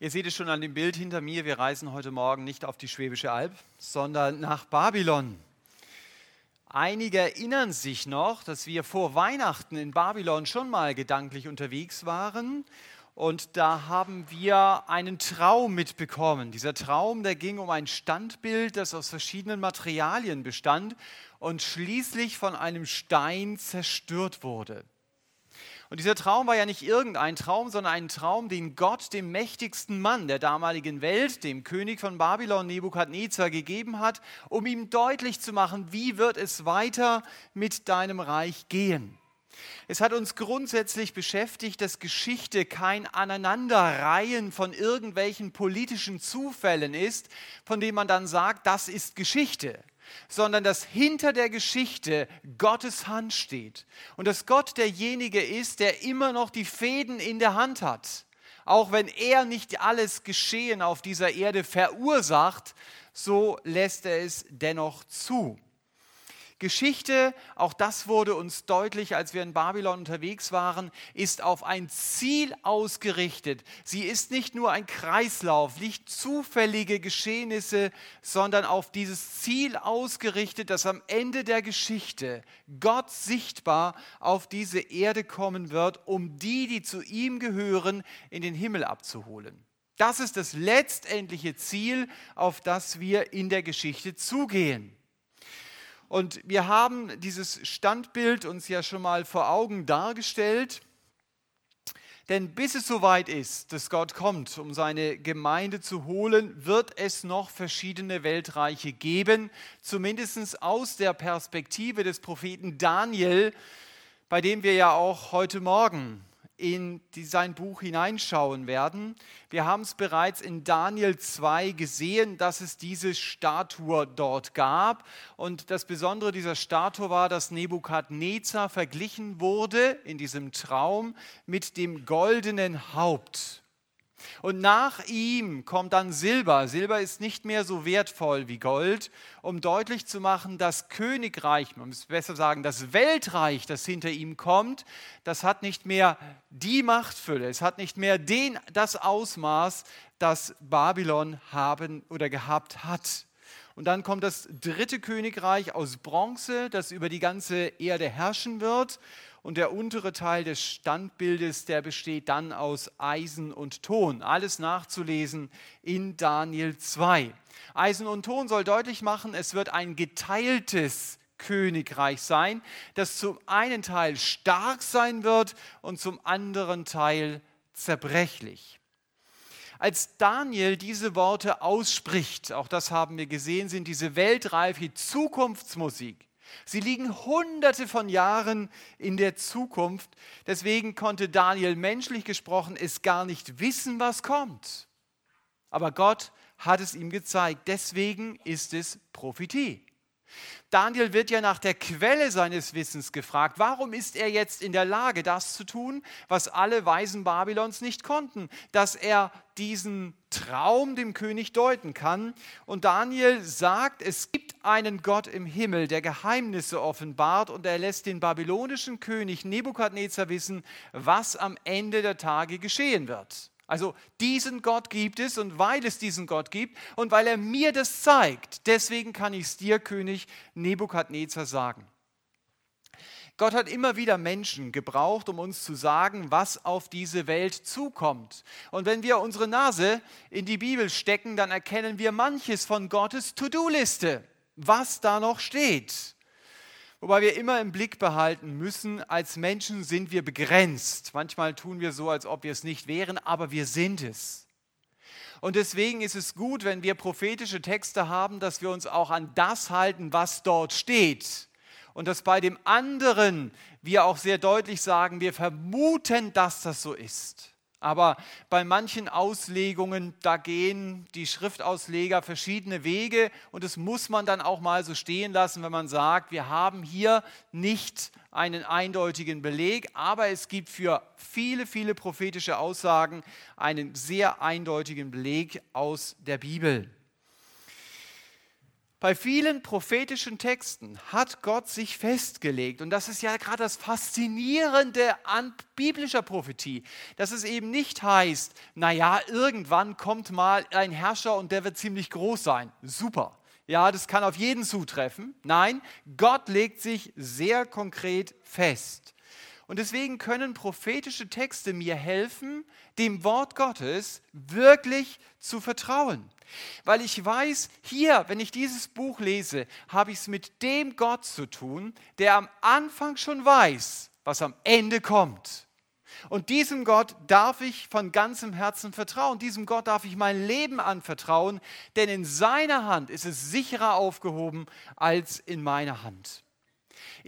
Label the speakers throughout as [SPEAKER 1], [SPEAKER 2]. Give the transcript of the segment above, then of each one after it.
[SPEAKER 1] Ihr seht es schon an dem Bild hinter mir, wir reisen heute Morgen nicht auf die Schwäbische Alb, sondern nach Babylon. Einige erinnern sich noch, dass wir vor Weihnachten in Babylon schon mal gedanklich unterwegs waren und da haben wir einen Traum mitbekommen. Dieser Traum, der ging um ein Standbild, das aus verschiedenen Materialien bestand und schließlich von einem Stein zerstört wurde. Und dieser Traum war ja nicht irgendein Traum, sondern ein Traum, den Gott dem mächtigsten Mann der damaligen Welt, dem König von Babylon, Nebukadnezar, gegeben hat, um ihm deutlich zu machen, wie wird es weiter mit deinem Reich gehen. Es hat uns grundsätzlich beschäftigt, dass Geschichte kein Aneinanderreihen von irgendwelchen politischen Zufällen ist, von dem man dann sagt, das ist Geschichte sondern dass hinter der Geschichte Gottes Hand steht und dass Gott derjenige ist, der immer noch die Fäden in der Hand hat. Auch wenn er nicht alles Geschehen auf dieser Erde verursacht, so lässt er es dennoch zu. Geschichte, auch das wurde uns deutlich, als wir in Babylon unterwegs waren, ist auf ein Ziel ausgerichtet. Sie ist nicht nur ein Kreislauf, nicht zufällige Geschehnisse, sondern auf dieses Ziel ausgerichtet, dass am Ende der Geschichte Gott sichtbar auf diese Erde kommen wird, um die, die zu ihm gehören, in den Himmel abzuholen. Das ist das letztendliche Ziel, auf das wir in der Geschichte zugehen. Und wir haben dieses Standbild uns ja schon mal vor Augen dargestellt. Denn bis es soweit ist, dass Gott kommt, um seine Gemeinde zu holen, wird es noch verschiedene Weltreiche geben, zumindest aus der Perspektive des Propheten Daniel, bei dem wir ja auch heute Morgen in sein Buch hineinschauen werden. Wir haben es bereits in Daniel 2 gesehen, dass es diese Statue dort gab. Und das Besondere dieser Statue war, dass Nebukadnezar verglichen wurde in diesem Traum mit dem goldenen Haupt. Und nach ihm kommt dann Silber. Silber ist nicht mehr so wertvoll wie Gold, um deutlich zu machen, das Königreich, man muss besser sagen, das Weltreich, das hinter ihm kommt, das hat nicht mehr die Machtfülle, es hat nicht mehr den, das Ausmaß, das Babylon haben oder gehabt hat. Und dann kommt das dritte Königreich aus Bronze, das über die ganze Erde herrschen wird. Und der untere Teil des Standbildes, der besteht dann aus Eisen und Ton. Alles nachzulesen in Daniel 2. Eisen und Ton soll deutlich machen, es wird ein geteiltes Königreich sein, das zum einen Teil stark sein wird und zum anderen Teil zerbrechlich. Als Daniel diese Worte ausspricht, auch das haben wir gesehen, sind diese weltreife Zukunftsmusik Sie liegen hunderte von Jahren in der Zukunft. Deswegen konnte Daniel menschlich gesprochen es gar nicht wissen, was kommt. Aber Gott hat es ihm gezeigt. Deswegen ist es Prophetie. Daniel wird ja nach der Quelle seines Wissens gefragt. Warum ist er jetzt in der Lage, das zu tun, was alle Weisen Babylons nicht konnten? Dass er diesen Traum dem König deuten kann. Und Daniel sagt, es gibt einen Gott im Himmel, der Geheimnisse offenbart und er lässt den babylonischen König Nebukadnezar wissen, was am Ende der Tage geschehen wird. Also diesen Gott gibt es und weil es diesen Gott gibt und weil er mir das zeigt, deswegen kann ich es dir, König Nebukadnezar, sagen. Gott hat immer wieder Menschen gebraucht, um uns zu sagen, was auf diese Welt zukommt. Und wenn wir unsere Nase in die Bibel stecken, dann erkennen wir manches von Gottes To-Do-Liste, was da noch steht. Wobei wir immer im Blick behalten müssen, als Menschen sind wir begrenzt. Manchmal tun wir so, als ob wir es nicht wären, aber wir sind es. Und deswegen ist es gut, wenn wir prophetische Texte haben, dass wir uns auch an das halten, was dort steht. Und dass bei dem anderen wir auch sehr deutlich sagen, wir vermuten, dass das so ist. Aber bei manchen Auslegungen, da gehen die Schriftausleger verschiedene Wege und das muss man dann auch mal so stehen lassen, wenn man sagt, wir haben hier nicht einen eindeutigen Beleg, aber es gibt für viele, viele prophetische Aussagen einen sehr eindeutigen Beleg aus der Bibel. Bei vielen prophetischen Texten hat Gott sich festgelegt, und das ist ja gerade das Faszinierende an biblischer Prophetie, dass es eben nicht heißt, naja, irgendwann kommt mal ein Herrscher und der wird ziemlich groß sein. Super. Ja, das kann auf jeden zutreffen. Nein, Gott legt sich sehr konkret fest. Und deswegen können prophetische Texte mir helfen, dem Wort Gottes wirklich zu vertrauen. Weil ich weiß, hier, wenn ich dieses Buch lese, habe ich es mit dem Gott zu tun, der am Anfang schon weiß, was am Ende kommt. Und diesem Gott darf ich von ganzem Herzen vertrauen. Diesem Gott darf ich mein Leben anvertrauen, denn in seiner Hand ist es sicherer aufgehoben als in meiner Hand.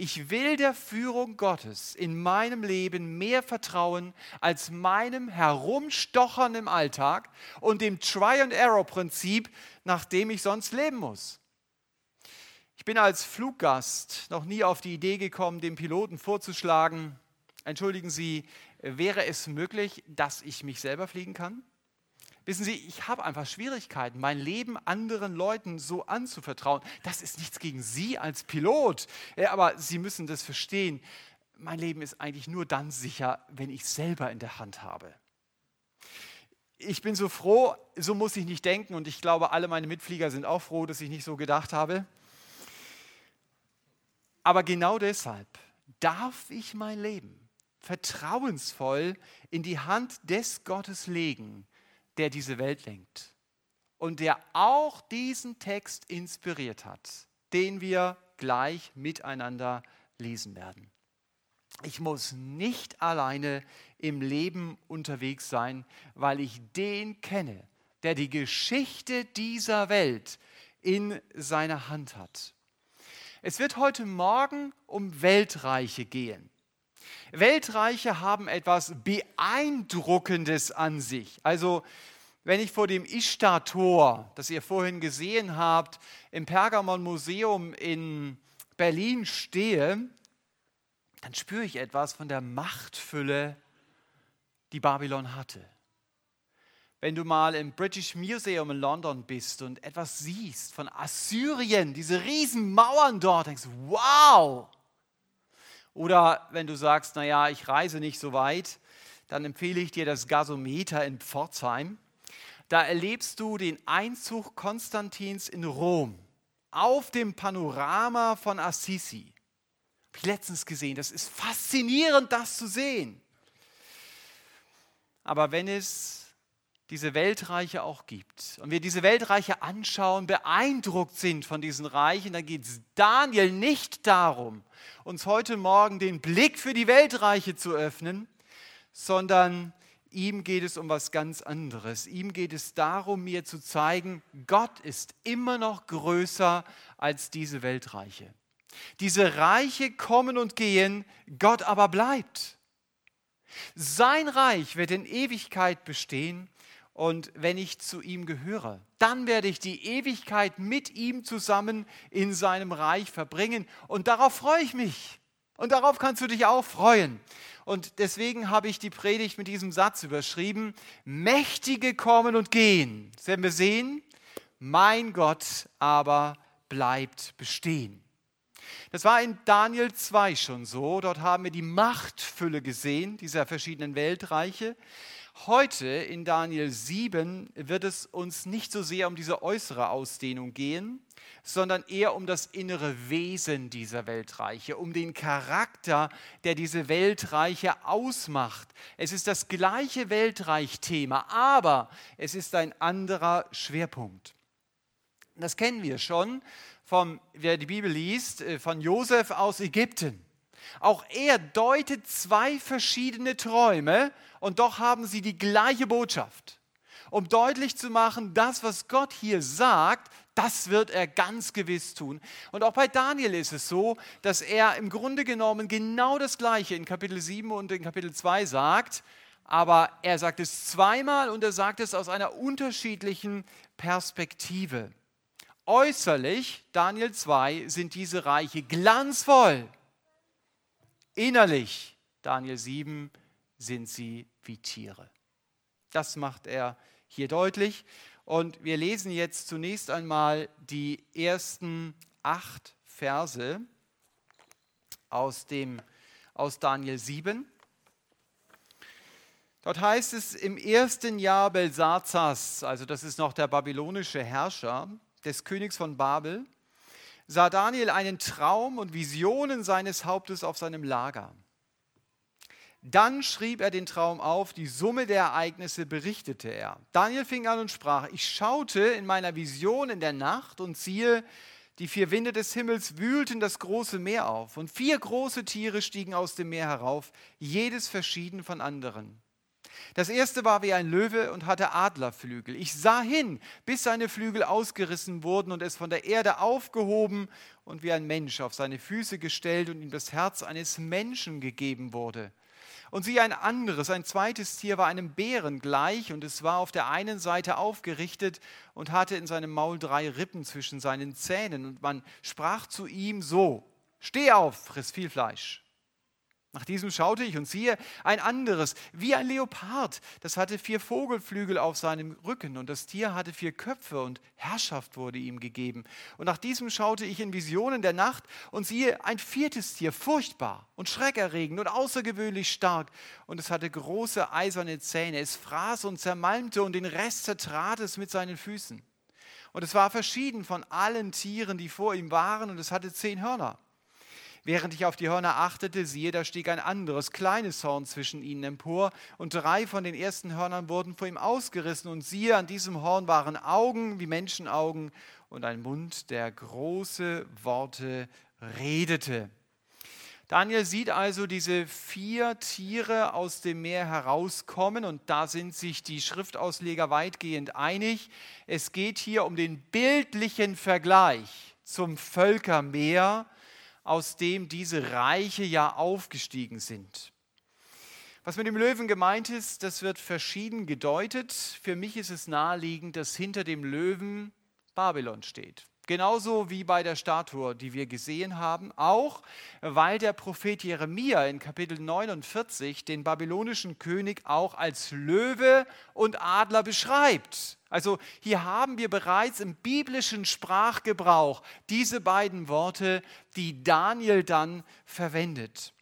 [SPEAKER 1] Ich will der Führung Gottes in meinem Leben mehr vertrauen als meinem Herumstochern im Alltag und dem Try-and-Error-Prinzip, nach dem ich sonst leben muss. Ich bin als Fluggast noch nie auf die Idee gekommen, dem Piloten vorzuschlagen, entschuldigen Sie, wäre es möglich, dass ich mich selber fliegen kann? Wissen Sie, ich habe einfach Schwierigkeiten, mein Leben anderen Leuten so anzuvertrauen. Das ist nichts gegen Sie als Pilot, aber Sie müssen das verstehen. Mein Leben ist eigentlich nur dann sicher, wenn ich es selber in der Hand habe. Ich bin so froh, so muss ich nicht denken und ich glaube, alle meine Mitflieger sind auch froh, dass ich nicht so gedacht habe. Aber genau deshalb darf ich mein Leben vertrauensvoll in die Hand des Gottes legen, der diese Welt lenkt und der auch diesen Text inspiriert hat, den wir gleich miteinander lesen werden. Ich muss nicht alleine im Leben unterwegs sein, weil ich den kenne, der die Geschichte dieser Welt in seiner Hand hat. Es wird heute Morgen um Weltreiche gehen. Weltreiche haben etwas Beeindruckendes an sich. Also wenn ich vor dem Ishtar-Tor, das ihr vorhin gesehen habt, im Pergamon-Museum in Berlin stehe, dann spüre ich etwas von der Machtfülle, die Babylon hatte. Wenn du mal im British Museum in London bist und etwas siehst von Assyrien, diese riesen Mauern dort, denkst du, wow, oder wenn du sagst, naja, ich reise nicht so weit, dann empfehle ich dir das Gasometer in Pforzheim. Da erlebst du den Einzug Konstantins in Rom auf dem Panorama von Assisi. Habe ich letztens gesehen. Das ist faszinierend, das zu sehen. Aber wenn es diese Weltreiche auch gibt und wir diese Weltreiche anschauen, beeindruckt sind von diesen Reichen, dann geht es Daniel nicht darum, uns heute Morgen den Blick für die Weltreiche zu öffnen, sondern ihm geht es um was ganz anderes. Ihm geht es darum, mir zu zeigen, Gott ist immer noch größer als diese Weltreiche. Diese Reiche kommen und gehen, Gott aber bleibt. Sein Reich wird in Ewigkeit bestehen und wenn ich zu ihm gehöre, dann werde ich die Ewigkeit mit ihm zusammen in seinem Reich verbringen. Und darauf freue ich mich. Und darauf kannst du dich auch freuen. Und deswegen habe ich die Predigt mit diesem Satz überschrieben, Mächtige kommen und gehen. Das werden wir sehen. Mein Gott aber bleibt bestehen. Das war in Daniel 2 schon so. Dort haben wir die Machtfülle gesehen, dieser verschiedenen Weltreiche. Heute in Daniel 7 wird es uns nicht so sehr um diese äußere Ausdehnung gehen, sondern eher um das innere Wesen dieser Weltreiche, um den Charakter, der diese Weltreiche ausmacht. Es ist das gleiche Weltreichthema, aber es ist ein anderer Schwerpunkt. Das kennen wir schon, vom, wer die Bibel liest, äh, von Josef aus Ägypten. Auch er deutet zwei verschiedene Träume und doch haben sie die gleiche Botschaft. Um deutlich zu machen, das, was Gott hier sagt, das wird er ganz gewiss tun. Und auch bei Daniel ist es so, dass er im Grunde genommen genau das Gleiche in Kapitel 7 und in Kapitel 2 sagt, aber er sagt es zweimal und er sagt es aus einer unterschiedlichen Perspektive. Äußerlich, Daniel 2, sind diese Reiche glanzvoll Innerlich, Daniel 7, sind sie wie Tiere. Das macht er hier deutlich. Und wir lesen jetzt zunächst einmal die ersten acht Verse aus, dem, aus Daniel 7. Dort heißt es, im ersten Jahr Belsazars, also das ist noch der babylonische Herrscher des Königs von Babel, sah Daniel einen Traum und Visionen seines Hauptes auf seinem Lager. Dann schrieb er den Traum auf, die Summe der Ereignisse berichtete er. Daniel fing an und sprach, ich schaute in meiner Vision in der Nacht und siehe, die vier Winde des Himmels wühlten das große Meer auf und vier große Tiere stiegen aus dem Meer herauf, jedes verschieden von anderen. Das erste war wie ein Löwe und hatte Adlerflügel. Ich sah hin, bis seine Flügel ausgerissen wurden und es von der Erde aufgehoben und wie ein Mensch auf seine Füße gestellt und ihm das Herz eines Menschen gegeben wurde. Und siehe ein anderes, ein zweites Tier war einem Bären gleich und es war auf der einen Seite aufgerichtet und hatte in seinem Maul drei Rippen zwischen seinen Zähnen. Und man sprach zu ihm so, steh auf, friss viel Fleisch. Nach diesem schaute ich und siehe ein anderes, wie ein Leopard. Das hatte vier Vogelflügel auf seinem Rücken und das Tier hatte vier Köpfe und Herrschaft wurde ihm gegeben. Und nach diesem schaute ich in Visionen der Nacht und siehe ein viertes Tier, furchtbar und schreckerregend und außergewöhnlich stark. Und es hatte große eiserne Zähne. Es fraß und zermalmte und den Rest zertrat es mit seinen Füßen. Und es war verschieden von allen Tieren, die vor ihm waren und es hatte zehn Hörner. Während ich auf die Hörner achtete, siehe, da stieg ein anderes, kleines Horn zwischen ihnen empor, und drei von den ersten Hörnern wurden vor ihm ausgerissen, und siehe, an diesem Horn waren Augen wie Menschenaugen und ein Mund, der große Worte redete. Daniel sieht also diese vier Tiere aus dem Meer herauskommen und da sind sich die Schriftausleger weitgehend einig. Es geht hier um den bildlichen Vergleich zum Völkermeer, aus dem diese Reiche ja aufgestiegen sind. Was mit dem Löwen gemeint ist, das wird verschieden gedeutet. Für mich ist es naheliegend, dass hinter dem Löwen Babylon steht. Genauso wie bei der Statue, die wir gesehen haben, auch weil der Prophet Jeremia in Kapitel 49 den babylonischen König auch als Löwe und Adler beschreibt. Also hier haben wir bereits im biblischen Sprachgebrauch diese beiden Worte, die Daniel dann verwendet.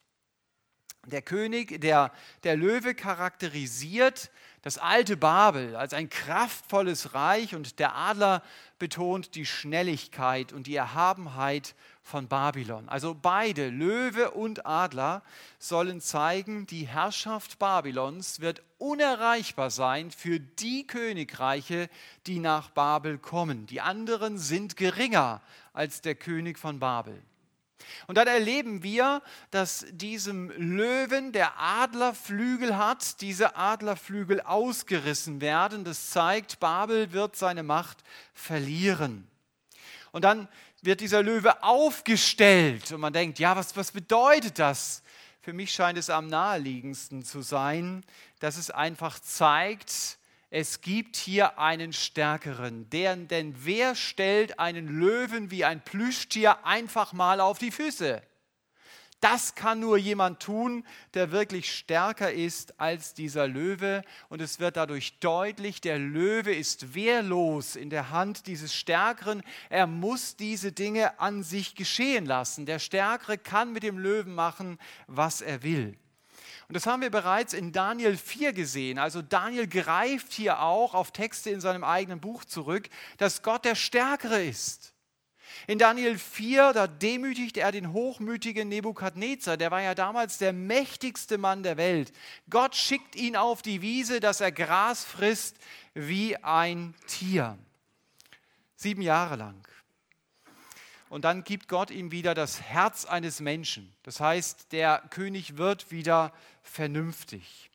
[SPEAKER 1] Der König, der, der Löwe charakterisiert das alte Babel als ein kraftvolles Reich und der Adler betont die Schnelligkeit und die Erhabenheit von Babylon. Also beide, Löwe und Adler, sollen zeigen, die Herrschaft Babylons wird unerreichbar sein für die Königreiche, die nach Babel kommen. Die anderen sind geringer als der König von Babel. Und dann erleben wir, dass diesem Löwen der Adlerflügel hat, diese Adlerflügel ausgerissen werden. Das zeigt, Babel wird seine Macht verlieren. Und dann wird dieser Löwe aufgestellt und man denkt, ja, was, was bedeutet das? Für mich scheint es am naheliegendsten zu sein, dass es einfach zeigt, es gibt hier einen Stärkeren. Denn, denn wer stellt einen Löwen wie ein Plüschtier einfach mal auf die Füße? Das kann nur jemand tun, der wirklich stärker ist als dieser Löwe. Und es wird dadurch deutlich, der Löwe ist wehrlos in der Hand dieses Stärkeren. Er muss diese Dinge an sich geschehen lassen. Der Stärkere kann mit dem Löwen machen, was er will. Und das haben wir bereits in Daniel 4 gesehen. Also Daniel greift hier auch auf Texte in seinem eigenen Buch zurück, dass Gott der Stärkere ist. In Daniel 4, da demütigt er den hochmütigen Nebukadnezar, der war ja damals der mächtigste Mann der Welt. Gott schickt ihn auf die Wiese, dass er Gras frisst wie ein Tier. Sieben Jahre lang und dann gibt Gott ihm wieder das Herz eines Menschen. Das heißt, der König wird wieder vernünftig.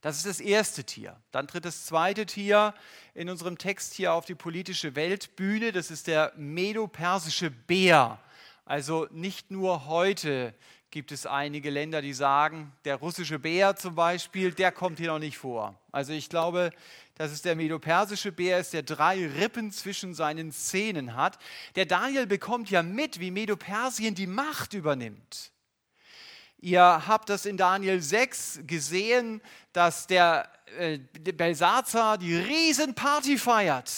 [SPEAKER 1] Das ist das erste Tier. Dann tritt das zweite Tier in unserem Text hier auf die politische Weltbühne. Das ist der medo-persische Bär. Also nicht nur heute gibt es einige Länder, die sagen, der russische Bär zum Beispiel, der kommt hier noch nicht vor. Also ich glaube, dass es der medopersische Bär ist, der drei Rippen zwischen seinen Zähnen hat. Der Daniel bekommt ja mit, wie Medopersien die Macht übernimmt. Ihr habt das in Daniel 6 gesehen, dass der äh, Belsazar die Riesenparty feiert.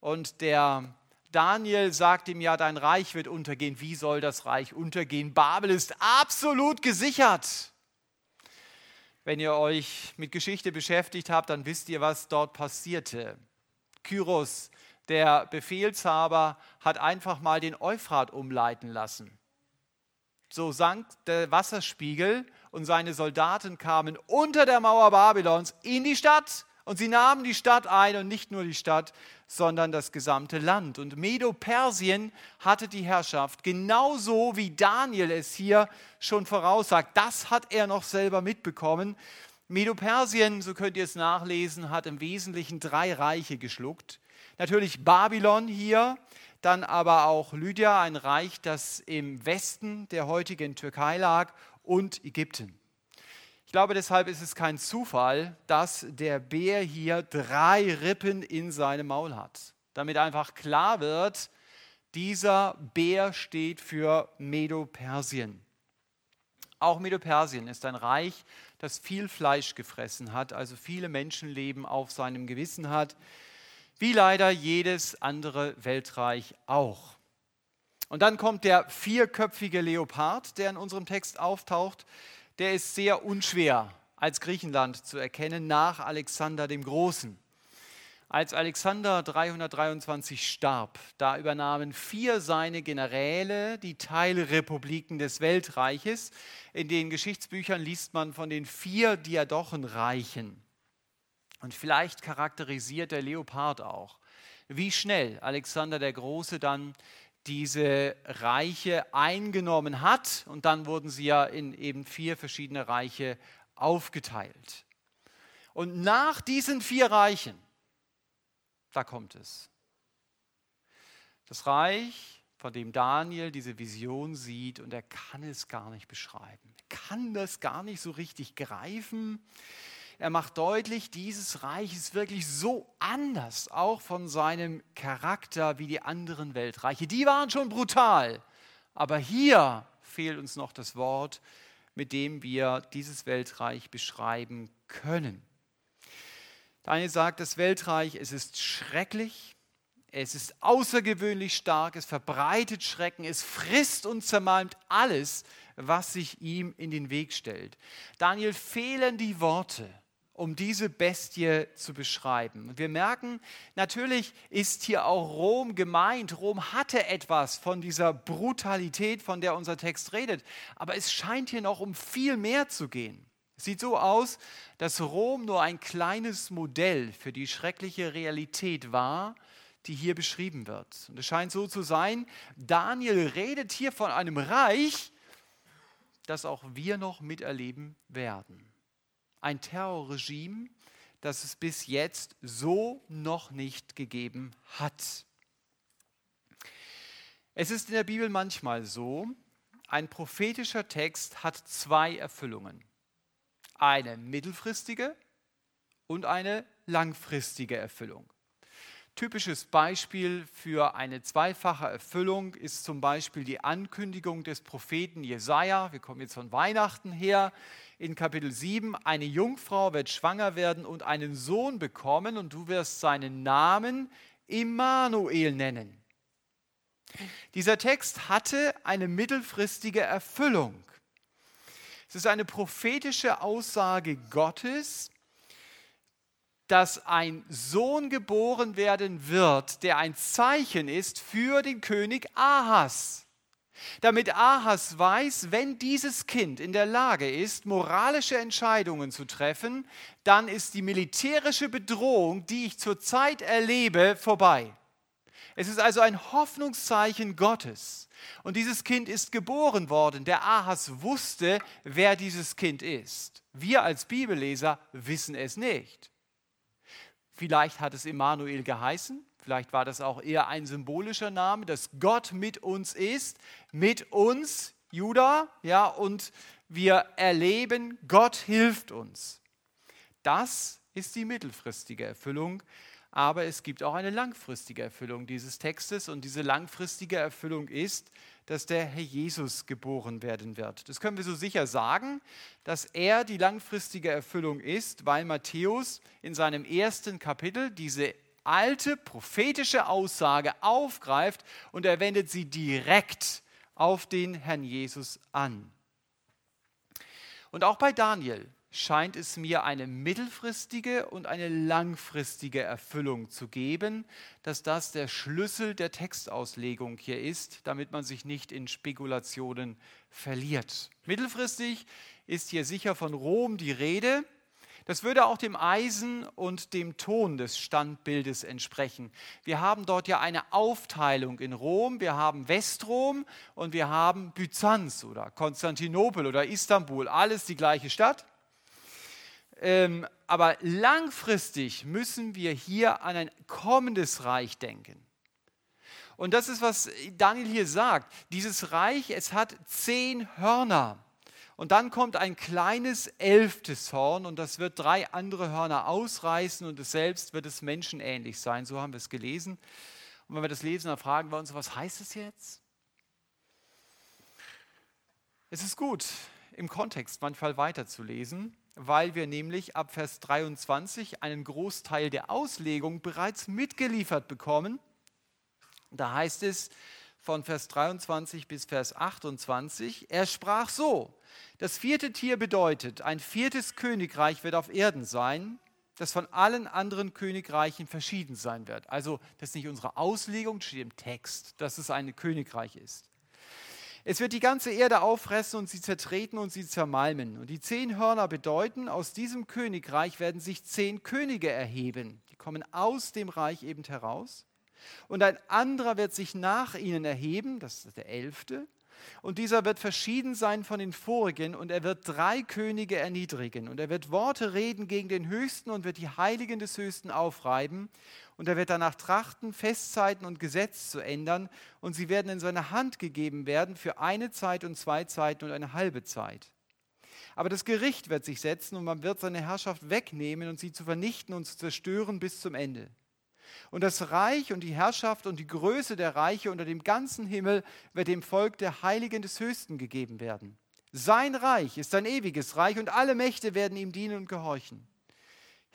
[SPEAKER 1] Und der Daniel sagt ihm ja, dein Reich wird untergehen. Wie soll das Reich untergehen? Babel ist absolut gesichert. Wenn ihr euch mit Geschichte beschäftigt habt, dann wisst ihr, was dort passierte. Kyros, der Befehlshaber, hat einfach mal den Euphrat umleiten lassen. So sank der Wasserspiegel und seine Soldaten kamen unter der Mauer Babylons in die Stadt und sie nahmen die Stadt ein und nicht nur die Stadt, sondern das gesamte Land. Und Medo-Persien hatte die Herrschaft, genauso wie Daniel es hier schon voraussagt. Das hat er noch selber mitbekommen. Medo-Persien, so könnt ihr es nachlesen, hat im Wesentlichen drei Reiche geschluckt. Natürlich Babylon hier, dann aber auch Lydia, ein Reich, das im Westen der heutigen Türkei lag, und Ägypten. Ich glaube, deshalb ist es kein Zufall, dass der Bär hier drei Rippen in seinem Maul hat. Damit einfach klar wird, dieser Bär steht für Medo-Persien. Auch Medo-Persien ist ein Reich, das viel Fleisch gefressen hat, also viele Menschenleben auf seinem Gewissen hat wie leider jedes andere Weltreich auch. Und dann kommt der vierköpfige Leopard, der in unserem Text auftaucht. Der ist sehr unschwer als Griechenland zu erkennen nach Alexander dem Großen. Als Alexander 323 starb, da übernahmen vier seine Generäle die Teilrepubliken des Weltreiches. In den Geschichtsbüchern liest man von den vier Diadochenreichen. Und vielleicht charakterisiert der Leopard auch, wie schnell Alexander der Große dann diese Reiche eingenommen hat. Und dann wurden sie ja in eben vier verschiedene Reiche aufgeteilt. Und nach diesen vier Reichen, da kommt es. Das Reich, von dem Daniel diese Vision sieht, und er kann es gar nicht beschreiben, kann das gar nicht so richtig greifen. Er macht deutlich, dieses Reich ist wirklich so anders, auch von seinem Charakter wie die anderen Weltreiche. Die waren schon brutal, aber hier fehlt uns noch das Wort, mit dem wir dieses Weltreich beschreiben können. Daniel sagt, das Weltreich, es ist schrecklich, es ist außergewöhnlich stark, es verbreitet Schrecken, es frisst und zermalmt alles, was sich ihm in den Weg stellt. Daniel fehlen die Worte um diese Bestie zu beschreiben. Und wir merken, natürlich ist hier auch Rom gemeint. Rom hatte etwas von dieser Brutalität, von der unser Text redet. Aber es scheint hier noch um viel mehr zu gehen. Es sieht so aus, dass Rom nur ein kleines Modell für die schreckliche Realität war, die hier beschrieben wird. Und es scheint so zu sein, Daniel redet hier von einem Reich, das auch wir noch miterleben werden ein Terrorregime, das es bis jetzt so noch nicht gegeben hat. Es ist in der Bibel manchmal so, ein prophetischer Text hat zwei Erfüllungen. Eine mittelfristige und eine langfristige Erfüllung. Typisches Beispiel für eine zweifache Erfüllung ist zum Beispiel die Ankündigung des Propheten Jesaja. Wir kommen jetzt von Weihnachten her in Kapitel 7, eine Jungfrau wird schwanger werden und einen Sohn bekommen und du wirst seinen Namen Immanuel nennen. Dieser Text hatte eine mittelfristige Erfüllung. Es ist eine prophetische Aussage Gottes, dass ein Sohn geboren werden wird, der ein Zeichen ist für den König Ahas damit Ahas weiß, wenn dieses Kind in der Lage ist, moralische Entscheidungen zu treffen, dann ist die militärische Bedrohung, die ich zurzeit erlebe, vorbei. Es ist also ein Hoffnungszeichen Gottes. Und dieses Kind ist geboren worden. Der Ahas wusste, wer dieses Kind ist. Wir als Bibelleser wissen es nicht. Vielleicht hat es Immanuel geheißen, Vielleicht war das auch eher ein symbolischer Name, dass Gott mit uns ist, mit uns, Judah, ja, und wir erleben, Gott hilft uns. Das ist die mittelfristige Erfüllung. aber es gibt auch eine langfristige Erfüllung dieses Textes und diese langfristige Erfüllung ist, dass der Herr Jesus geboren werden wird. Das können wir so sicher sagen, dass er die langfristige Erfüllung ist, weil Matthäus in seinem ersten Kapitel diese alte prophetische Aussage aufgreift und er wendet sie direkt auf den Herrn Jesus an. Und auch bei Daniel scheint es mir eine mittelfristige und eine langfristige Erfüllung zu geben, dass das der Schlüssel der Textauslegung hier ist, damit man sich nicht in Spekulationen verliert. Mittelfristig ist hier sicher von Rom die Rede. Das würde auch dem Eisen und dem Ton des Standbildes entsprechen. Wir haben dort ja eine Aufteilung in Rom. Wir haben Westrom und wir haben Byzanz oder Konstantinopel oder Istanbul. Alles die gleiche Stadt. Ähm, aber langfristig müssen wir hier an ein kommendes Reich denken. Und das ist, was Daniel hier sagt. Dieses Reich, es hat zehn Hörner. Und dann kommt ein kleines elftes Horn und das wird drei andere Hörner ausreißen und es selbst wird es menschenähnlich sein. So haben wir es gelesen. Und wenn wir das lesen, dann fragen wir uns, was heißt es jetzt? Es ist gut, im Kontext manchmal weiterzulesen, weil wir nämlich ab Vers 23 einen Großteil der Auslegung bereits mitgeliefert bekommen. Da heißt es von Vers 23 bis Vers 28, er sprach so, das vierte Tier bedeutet, ein viertes Königreich wird auf Erden sein, das von allen anderen Königreichen verschieden sein wird. Also das ist nicht unsere Auslegung, steht im Text, dass es ein Königreich ist. Es wird die ganze Erde auffressen und sie zertreten und sie zermalmen. Und die zehn Hörner bedeuten, aus diesem Königreich werden sich zehn Könige erheben. Die kommen aus dem Reich eben heraus. Und ein anderer wird sich nach ihnen erheben, das ist der elfte. Und dieser wird verschieden sein von den vorigen und er wird drei Könige erniedrigen. Und er wird Worte reden gegen den Höchsten und wird die Heiligen des Höchsten aufreiben. Und er wird danach trachten, Festzeiten und Gesetz zu ändern. Und sie werden in seine Hand gegeben werden für eine Zeit und zwei Zeiten und eine halbe Zeit. Aber das Gericht wird sich setzen und man wird seine Herrschaft wegnehmen und sie zu vernichten und zu zerstören bis zum Ende. Und das Reich und die Herrschaft und die Größe der Reiche unter dem ganzen Himmel wird dem Volk der Heiligen des Höchsten gegeben werden. Sein Reich ist ein ewiges Reich und alle Mächte werden ihm dienen und gehorchen.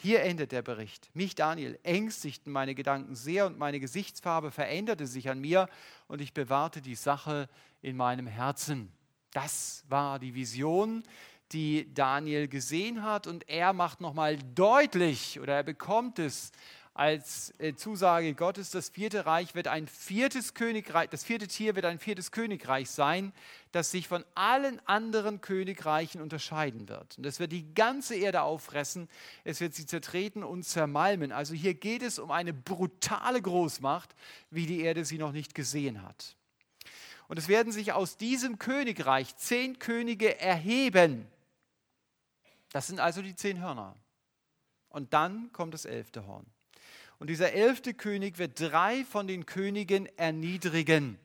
[SPEAKER 1] Hier endet der Bericht. Mich, Daniel, ängstigten meine Gedanken sehr und meine Gesichtsfarbe veränderte sich an mir und ich bewahrte die Sache in meinem Herzen. Das war die Vision, die Daniel gesehen hat und er macht nochmal deutlich oder er bekommt es als äh, Zusage Gottes, das vierte Reich wird ein viertes Königreich, das vierte Tier wird ein viertes Königreich sein, das sich von allen anderen Königreichen unterscheiden wird. Und es wird die ganze Erde auffressen, es wird sie zertreten und zermalmen. Also hier geht es um eine brutale Großmacht, wie die Erde sie noch nicht gesehen hat. Und es werden sich aus diesem Königreich zehn Könige erheben. Das sind also die zehn Hörner. Und dann kommt das elfte Horn. Und dieser elfte König wird drei von den Königen erniedrigen.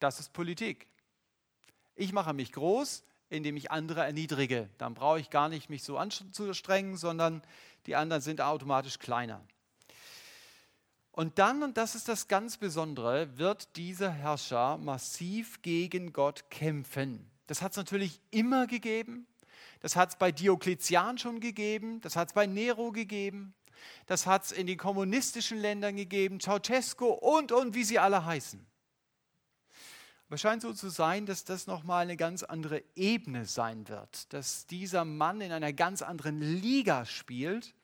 [SPEAKER 1] Das ist Politik. Ich mache mich groß, indem ich andere erniedrige. Dann brauche ich gar nicht mich so anzustrengen, sondern die anderen sind automatisch kleiner. Und dann, und das ist das ganz Besondere, wird dieser Herrscher massiv gegen Gott kämpfen. Das hat es natürlich immer gegeben. Das hat es bei Diokletian schon gegeben. Das hat es bei Nero gegeben. Das hat es in den kommunistischen Ländern gegeben, Ceausescu und, und wie sie alle heißen. Aber es scheint so zu sein, dass das nochmal eine ganz andere Ebene sein wird, dass dieser Mann in einer ganz anderen Liga spielt.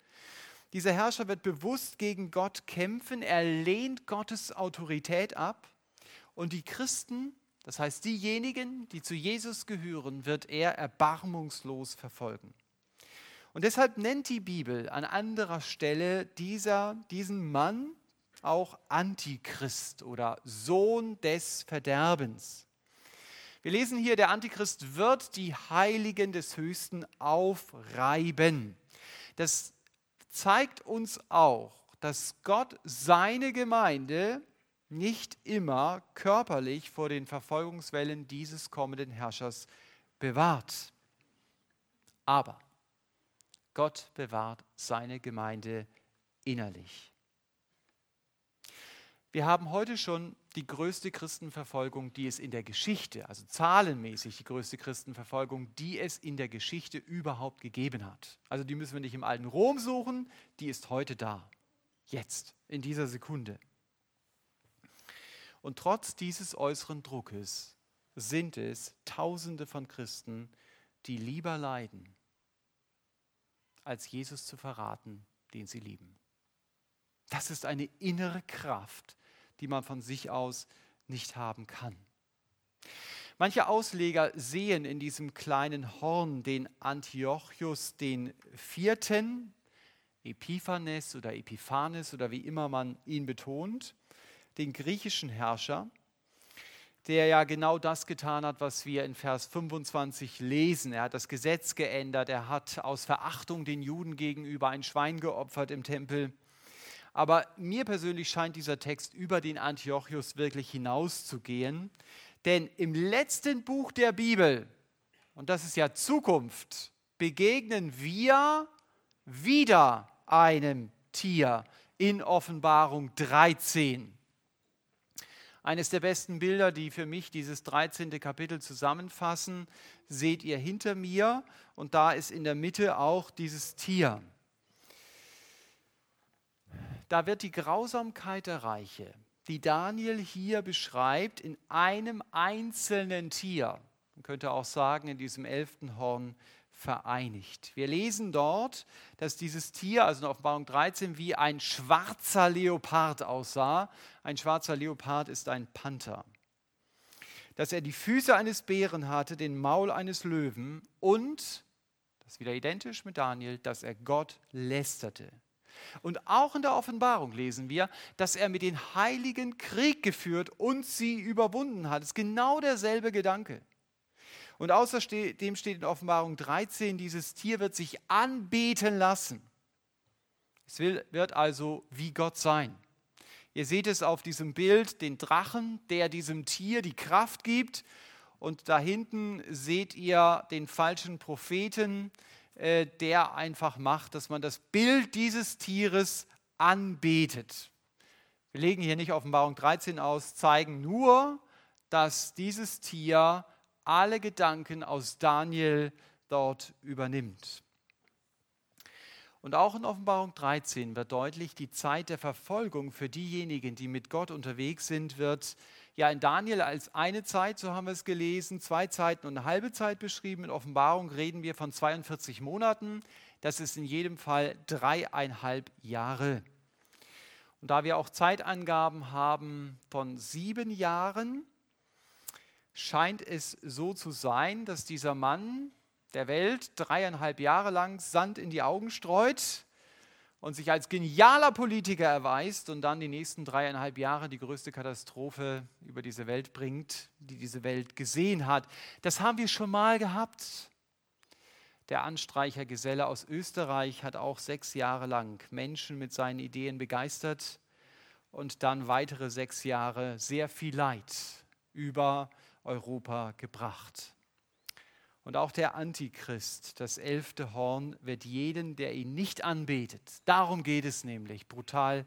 [SPEAKER 1] Dieser Herrscher wird bewusst gegen Gott kämpfen, er lehnt Gottes Autorität ab und die Christen, das heißt diejenigen, die zu Jesus gehören, wird er erbarmungslos verfolgen. Und deshalb nennt die Bibel an anderer Stelle dieser, diesen Mann auch Antichrist oder Sohn des Verderbens. Wir lesen hier, der Antichrist wird die Heiligen des Höchsten aufreiben. Das zeigt uns auch, dass Gott seine Gemeinde nicht immer körperlich vor den Verfolgungswellen dieses kommenden Herrschers bewahrt. Aber Gott bewahrt seine Gemeinde innerlich. Wir haben heute schon die größte Christenverfolgung, die es in der Geschichte, also zahlenmäßig die größte Christenverfolgung, die es in der Geschichte überhaupt gegeben hat. Also die müssen wir nicht im alten Rom suchen, die ist heute da. Jetzt, in dieser Sekunde. Und trotz dieses äußeren Druckes sind es Tausende von Christen, die lieber leiden, als Jesus zu verraten, den sie lieben. Das ist eine innere Kraft, die man von sich aus nicht haben kann. Manche Ausleger sehen in diesem kleinen Horn den Antiochus den Vierten, Epiphanes oder Epiphanes oder wie immer man ihn betont, den griechischen Herrscher, der ja genau das getan hat, was wir in Vers 25 lesen. Er hat das Gesetz geändert, er hat aus Verachtung den Juden gegenüber ein Schwein geopfert im Tempel. Aber mir persönlich scheint dieser Text über den Antiochus wirklich hinauszugehen. Denn im letzten Buch der Bibel, und das ist ja Zukunft, begegnen wir wieder einem Tier in Offenbarung 13. Eines der besten Bilder, die für mich dieses 13. Kapitel zusammenfassen, seht ihr hinter mir und da ist in der Mitte auch dieses Tier da wird die Grausamkeit der Reiche, die Daniel hier beschreibt, in einem einzelnen Tier, man könnte auch sagen, in diesem elften Horn vereinigt. Wir lesen dort, dass dieses Tier, also in Offenbarung 13, wie ein schwarzer Leopard aussah. Ein schwarzer Leopard ist ein Panther. Dass er die Füße eines Bären hatte, den Maul eines Löwen und, das ist wieder identisch mit Daniel, dass er Gott lästerte. Und auch in der Offenbarung lesen wir, dass er mit den Heiligen Krieg geführt und sie überwunden hat. Das ist genau derselbe Gedanke. Und außerdem steht in Offenbarung 13, dieses Tier wird sich anbeten lassen. Es wird also wie Gott sein. Ihr seht es auf diesem Bild, den Drachen, der diesem Tier die Kraft gibt. Und da hinten seht ihr den falschen Propheten, äh, der einfach macht, dass man das Bild dieses Tieres anbetet. Wir legen hier nicht Offenbarung 13 aus, zeigen nur, dass dieses Tier alle Gedanken aus Daniel dort übernimmt. Und auch in Offenbarung 13 wird deutlich, die Zeit der Verfolgung für diejenigen, die mit Gott unterwegs sind, wird ja in Daniel als eine Zeit, so haben wir es gelesen, zwei Zeiten und eine halbe Zeit beschrieben. In Offenbarung reden wir von 42 Monaten. Das ist in jedem Fall dreieinhalb Jahre. Und da wir auch Zeitangaben haben von sieben Jahren, scheint es so zu sein, dass dieser Mann der Welt dreieinhalb Jahre lang Sand in die Augen streut und sich als genialer Politiker erweist und dann die nächsten dreieinhalb Jahre die größte Katastrophe über diese Welt bringt, die diese Welt gesehen hat. Das haben wir schon mal gehabt. Der Anstreicher Geselle aus Österreich hat auch sechs Jahre lang Menschen mit seinen Ideen begeistert und dann weitere sechs Jahre sehr viel Leid über Europa gebracht. Und auch der Antichrist, das elfte Horn, wird jeden, der ihn nicht anbetet, darum geht es nämlich, brutal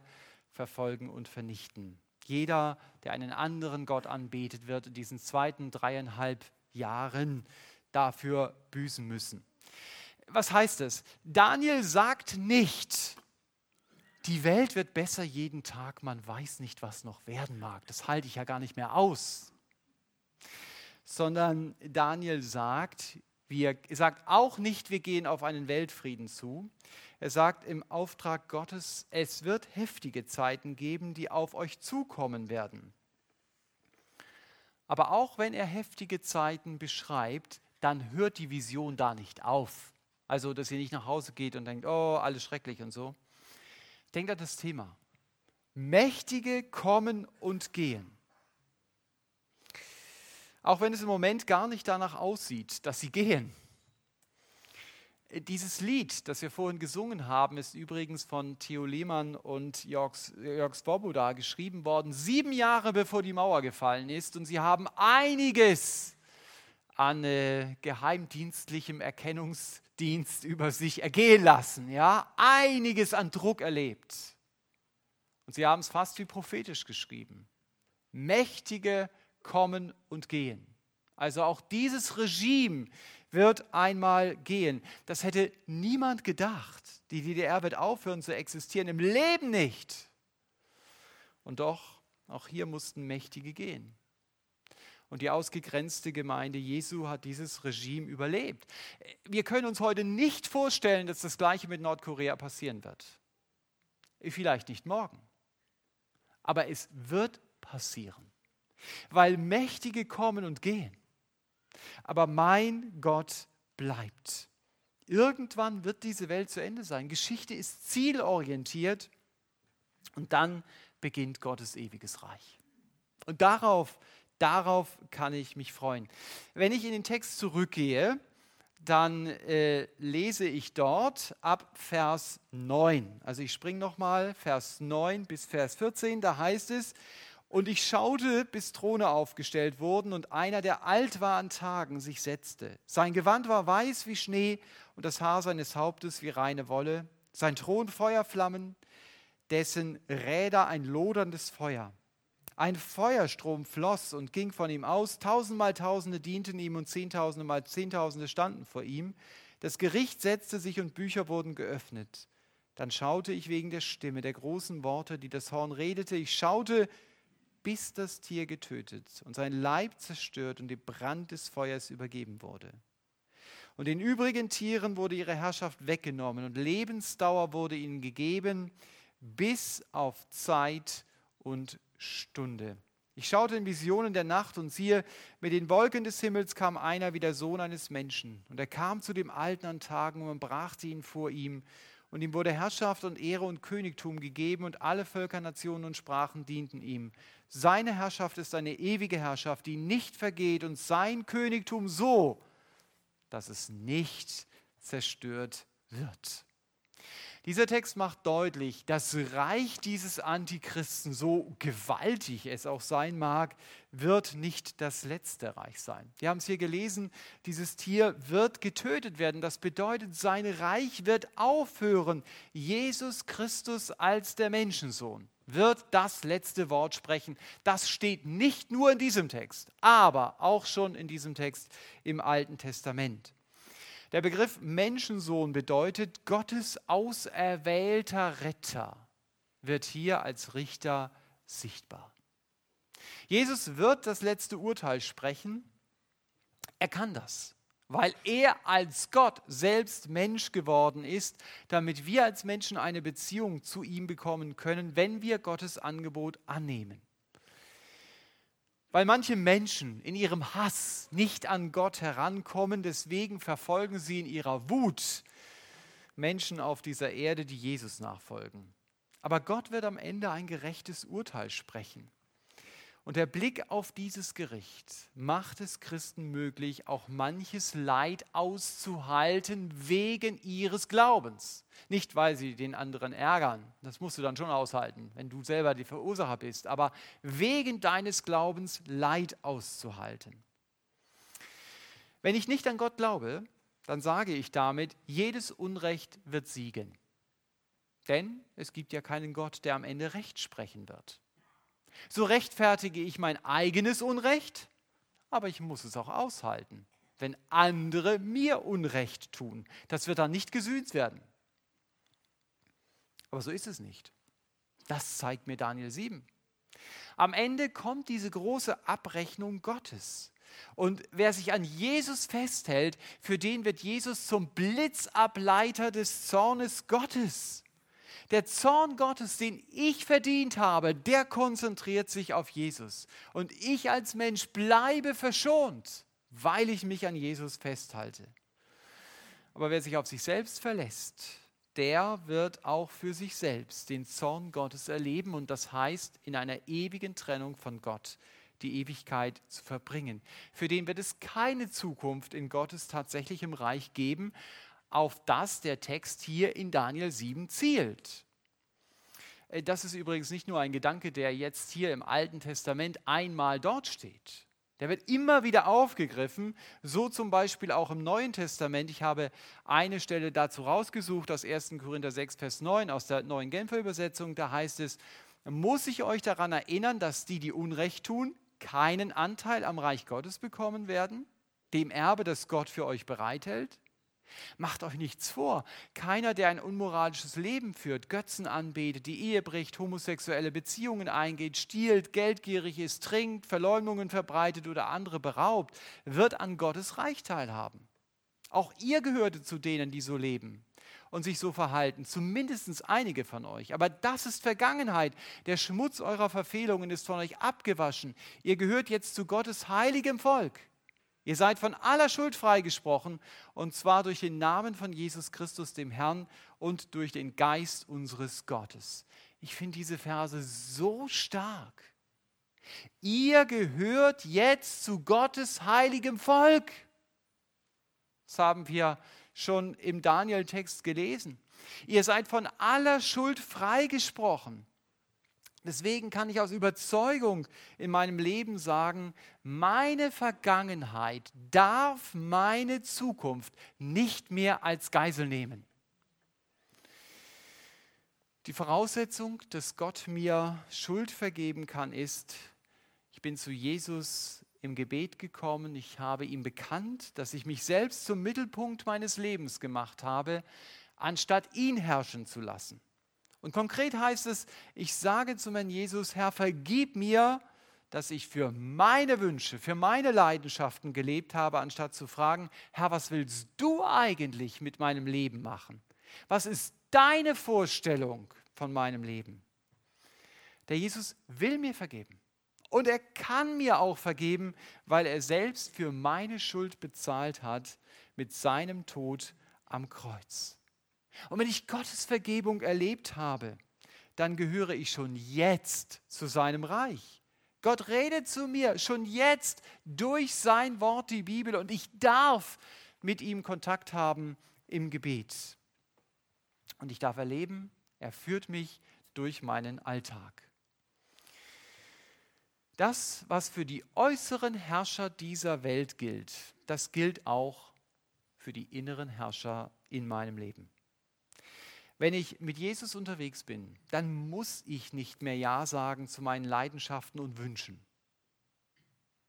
[SPEAKER 1] verfolgen und vernichten. Jeder, der einen anderen Gott anbetet, wird in diesen zweiten dreieinhalb Jahren dafür büßen müssen. Was heißt es? Daniel sagt nicht, die Welt wird besser jeden Tag, man weiß nicht, was noch werden mag. Das halte ich ja gar nicht mehr aus sondern Daniel sagt, wir, er sagt auch nicht, wir gehen auf einen Weltfrieden zu. Er sagt im Auftrag Gottes, es wird heftige Zeiten geben, die auf euch zukommen werden. Aber auch wenn er heftige Zeiten beschreibt, dann hört die Vision da nicht auf. Also, dass ihr nicht nach Hause geht und denkt, oh, alles schrecklich und so. Denkt an das Thema. Mächtige kommen und gehen. Auch wenn es im Moment gar nicht danach aussieht, dass sie gehen. Dieses Lied, das wir vorhin gesungen haben, ist übrigens von Theo Lehmann und Jörg, Svoboda geschrieben worden, sieben Jahre bevor die Mauer gefallen ist. Und sie haben einiges an äh, geheimdienstlichem Erkennungsdienst über sich ergehen lassen. Ja? Einiges an Druck erlebt. Und sie haben es fast wie prophetisch geschrieben. Mächtige kommen und gehen. Also auch dieses Regime wird einmal gehen. Das hätte niemand gedacht. Die DDR wird aufhören zu existieren, im Leben nicht. Und doch, auch hier mussten Mächtige gehen. Und die ausgegrenzte Gemeinde Jesu hat dieses Regime überlebt. Wir können uns heute nicht vorstellen, dass das gleiche mit Nordkorea passieren wird. Vielleicht nicht morgen. Aber es wird passieren. Weil Mächtige kommen und gehen. Aber mein Gott bleibt. Irgendwann wird diese Welt zu Ende sein. Geschichte ist zielorientiert und dann beginnt Gottes ewiges Reich. Und darauf, darauf kann ich mich freuen. Wenn ich in den Text zurückgehe, dann äh, lese ich dort ab Vers 9. Also ich springe nochmal, Vers 9 bis Vers 14, da heißt es, und ich schaute, bis Throne aufgestellt wurden und einer, der alt war an Tagen, sich setzte. Sein Gewand war weiß wie Schnee und das Haar seines Hauptes wie reine Wolle. Sein Thron Feuerflammen, dessen Räder ein loderndes Feuer. Ein Feuerstrom floss und ging von ihm aus. Tausendmal Tausende dienten ihm und Zehntausende mal Zehntausende standen vor ihm. Das Gericht setzte sich und Bücher wurden geöffnet. Dann schaute ich wegen der Stimme, der großen Worte, die das Horn redete. Ich schaute, bis das Tier getötet und sein Leib zerstört und dem Brand des Feuers übergeben wurde. Und den übrigen Tieren wurde ihre Herrschaft weggenommen und Lebensdauer wurde ihnen gegeben bis auf Zeit und Stunde. Ich schaute in Visionen der Nacht und siehe, mit den Wolken des Himmels kam einer wie der Sohn eines Menschen. Und er kam zu dem Alten an Tagen und brachte ihn vor ihm. Und ihm wurde Herrschaft und Ehre und Königtum gegeben und alle Völker, Nationen und Sprachen dienten ihm. Seine Herrschaft ist eine ewige Herrschaft, die nicht vergeht und sein Königtum so, dass es nicht zerstört wird. Dieser Text macht deutlich, das Reich dieses Antichristen, so gewaltig es auch sein mag, wird nicht das letzte Reich sein. Wir haben es hier gelesen, dieses Tier wird getötet werden. Das bedeutet, sein Reich wird aufhören. Jesus Christus als der Menschensohn wird das letzte Wort sprechen. Das steht nicht nur in diesem Text, aber auch schon in diesem Text im Alten Testament. Der Begriff Menschensohn bedeutet, Gottes auserwählter Retter wird hier als Richter sichtbar. Jesus wird das letzte Urteil sprechen. Er kann das, weil er als Gott selbst Mensch geworden ist, damit wir als Menschen eine Beziehung zu ihm bekommen können, wenn wir Gottes Angebot annehmen. Weil manche Menschen in ihrem Hass nicht an Gott herankommen, deswegen verfolgen sie in ihrer Wut Menschen auf dieser Erde, die Jesus nachfolgen. Aber Gott wird am Ende ein gerechtes Urteil sprechen. Und der Blick auf dieses Gericht macht es Christen möglich, auch manches Leid auszuhalten wegen ihres Glaubens. Nicht, weil sie den anderen ärgern, das musst du dann schon aushalten, wenn du selber die Verursacher bist, aber wegen deines Glaubens Leid auszuhalten. Wenn ich nicht an Gott glaube, dann sage ich damit, jedes Unrecht wird siegen. Denn es gibt ja keinen Gott, der am Ende Recht sprechen wird. So rechtfertige ich mein eigenes Unrecht, aber ich muss es auch aushalten, wenn andere mir Unrecht tun. Das wird dann nicht gesühnt werden. Aber so ist es nicht. Das zeigt mir Daniel 7. Am Ende kommt diese große Abrechnung Gottes. Und wer sich an Jesus festhält, für den wird Jesus zum Blitzableiter des Zornes Gottes. Der Zorn Gottes, den ich verdient habe, der konzentriert sich auf Jesus. Und ich als Mensch bleibe verschont, weil ich mich an Jesus festhalte. Aber wer sich auf sich selbst verlässt, der wird auch für sich selbst den Zorn Gottes erleben und das heißt in einer ewigen Trennung von Gott die Ewigkeit zu verbringen. Für den wird es keine Zukunft in Gottes tatsächlichem Reich geben, auf das der Text hier in Daniel 7 zielt. Äh, das ist übrigens nicht nur ein Gedanke, der jetzt hier im Alten Testament einmal dort steht. Der wird immer wieder aufgegriffen, so zum Beispiel auch im Neuen Testament. Ich habe eine Stelle dazu rausgesucht aus 1. Korinther 6, Vers 9 aus der neuen Genfer Übersetzung. Da heißt es, muss ich euch daran erinnern, dass die, die Unrecht tun, keinen Anteil am Reich Gottes bekommen werden, dem Erbe, das Gott für euch bereithält? Macht euch nichts vor. Keiner, der ein unmoralisches Leben führt, Götzen anbetet, die Ehe bricht, homosexuelle Beziehungen eingeht, stiehlt, geldgierig ist, trinkt, Verleumdungen verbreitet oder andere beraubt, wird an Gottes Reich teilhaben. Auch ihr gehörte zu denen, die so leben und sich so verhalten, zumindest einige von euch. Aber das ist Vergangenheit. Der Schmutz eurer Verfehlungen ist von euch abgewaschen. Ihr gehört jetzt zu Gottes heiligem Volk. Ihr seid von aller Schuld freigesprochen, und zwar durch den Namen von Jesus Christus, dem Herrn, und durch den Geist unseres Gottes. Ich finde diese Verse so stark. Ihr gehört jetzt zu Gottes heiligem Volk. Das haben wir schon im Daniel-Text gelesen. Ihr seid von aller Schuld freigesprochen. Deswegen kann ich aus Überzeugung in meinem Leben sagen, meine Vergangenheit darf meine Zukunft nicht mehr als Geisel nehmen. Die Voraussetzung, dass Gott mir Schuld vergeben kann, ist, ich bin zu Jesus im Gebet gekommen, ich habe ihm bekannt, dass ich mich selbst zum Mittelpunkt meines Lebens gemacht habe, anstatt ihn herrschen zu lassen. Und konkret heißt es, ich sage zu meinem Jesus, Herr, vergib mir, dass ich für meine Wünsche, für meine Leidenschaften gelebt habe, anstatt zu fragen, Herr, was willst du eigentlich mit meinem Leben machen? Was ist deine Vorstellung von meinem Leben? Der Jesus will mir vergeben. Und er kann mir auch vergeben, weil er selbst für meine Schuld bezahlt hat mit seinem Tod am Kreuz. Und wenn ich Gottes Vergebung erlebt habe, dann gehöre ich schon jetzt zu seinem Reich. Gott redet zu mir schon jetzt durch sein Wort, die Bibel, und ich darf mit ihm Kontakt haben im Gebet. Und ich darf erleben, er führt mich durch meinen Alltag. Das, was für die äußeren Herrscher dieser Welt gilt, das gilt auch für die inneren Herrscher in meinem Leben. Wenn ich mit Jesus unterwegs bin, dann muss ich nicht mehr Ja sagen zu meinen Leidenschaften und Wünschen.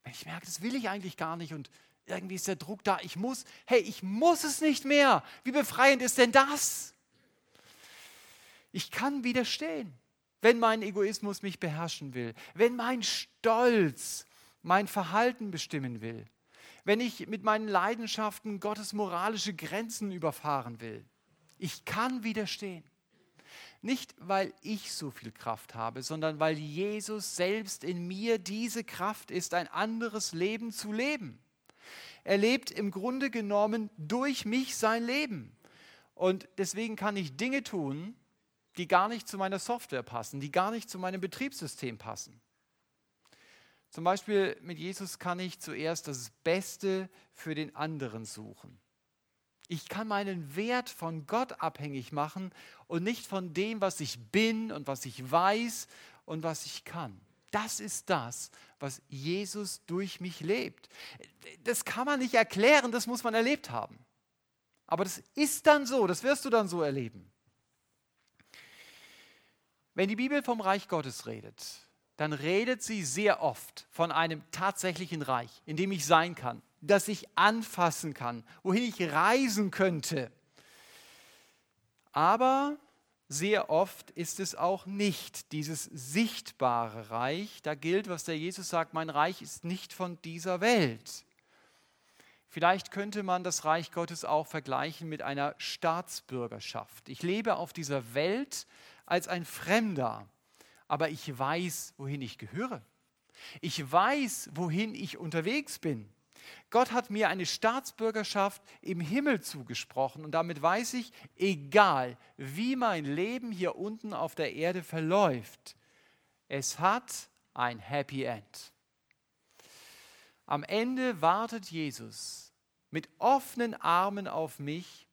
[SPEAKER 1] Wenn ich merke, das will ich eigentlich gar nicht und irgendwie ist der Druck da, ich muss, hey, ich muss es nicht mehr. Wie befreiend ist denn das? Ich kann widerstehen, wenn mein Egoismus mich beherrschen will, wenn mein Stolz mein Verhalten bestimmen will, wenn ich mit meinen Leidenschaften Gottes moralische Grenzen überfahren will. Ich kann widerstehen. Nicht, weil ich so viel Kraft habe, sondern weil Jesus selbst in mir diese Kraft ist, ein anderes Leben zu leben. Er lebt im Grunde genommen durch mich sein Leben. Und deswegen kann ich Dinge tun, die gar nicht zu meiner Software passen, die gar nicht zu meinem Betriebssystem passen. Zum Beispiel mit Jesus kann ich zuerst das Beste für den anderen suchen. Ich kann meinen Wert von Gott abhängig machen und nicht von dem, was ich bin und was ich weiß und was ich kann. Das ist das, was Jesus durch mich lebt. Das kann man nicht erklären, das muss man erlebt haben. Aber das ist dann so, das wirst du dann so erleben. Wenn die Bibel vom Reich Gottes redet, dann redet sie sehr oft von einem tatsächlichen Reich, in dem ich sein kann, das ich anfassen kann, wohin ich reisen könnte. Aber sehr oft ist es auch nicht dieses sichtbare Reich. Da gilt, was der Jesus sagt, mein Reich ist nicht von dieser Welt. Vielleicht könnte man das Reich Gottes auch vergleichen mit einer Staatsbürgerschaft. Ich lebe auf dieser Welt als ein Fremder, aber ich weiß, wohin ich gehöre. Ich weiß, wohin ich unterwegs bin. Gott hat mir eine Staatsbürgerschaft im Himmel zugesprochen und damit weiß ich, egal wie mein Leben hier unten auf der Erde verläuft, es hat ein Happy End. Am Ende wartet Jesus mit offenen Armen auf mich,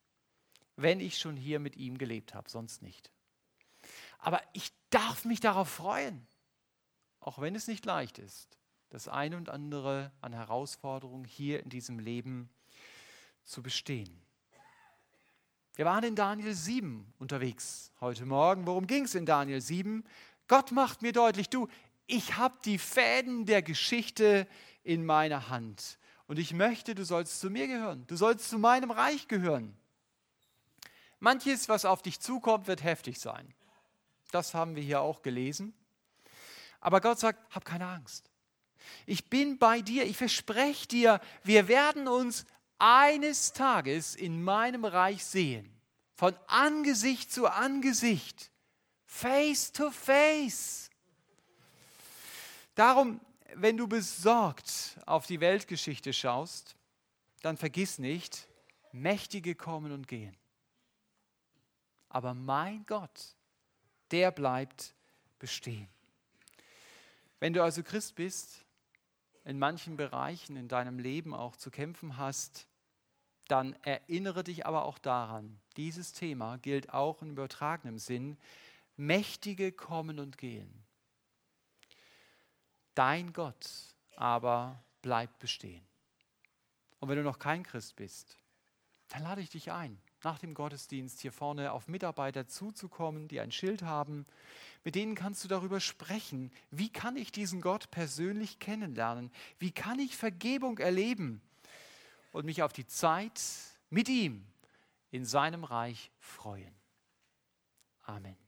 [SPEAKER 1] wenn ich schon hier mit ihm gelebt habe, sonst nicht. Aber ich darf mich darauf freuen, auch wenn es nicht leicht ist das eine und andere an Herausforderungen hier in diesem Leben zu bestehen. Wir waren in Daniel 7 unterwegs heute Morgen. Worum ging es in Daniel 7? Gott macht mir deutlich, du, ich habe die Fäden der Geschichte in meiner Hand. Und ich möchte, du sollst zu mir gehören. Du sollst zu meinem Reich gehören. Manches, was auf dich zukommt, wird heftig sein. Das haben wir hier auch gelesen. Aber Gott sagt, hab keine Angst. Ich bin bei dir. Ich verspreche dir, wir werden uns eines Tages in meinem Reich sehen. Von Angesicht zu Angesicht. Face to face. Darum, wenn du besorgt auf die Weltgeschichte schaust, dann vergiss nicht, Mächtige kommen und gehen. Aber mein Gott, der bleibt bestehen. Wenn du also Christ bist, in manchen Bereichen in deinem Leben auch zu kämpfen hast, dann erinnere dich aber auch daran, dieses Thema gilt auch im übertragenen Sinn, Mächtige kommen und gehen. Dein Gott aber bleibt bestehen. Und wenn du noch kein Christ bist, dann lade ich dich ein, nach dem Gottesdienst hier vorne auf Mitarbeiter zuzukommen, die ein Schild haben. Mit denen kannst du darüber sprechen. Wie kann ich diesen Gott persönlich kennenlernen? Wie kann ich Vergebung erleben und mich auf die Zeit mit ihm in seinem Reich freuen? Amen.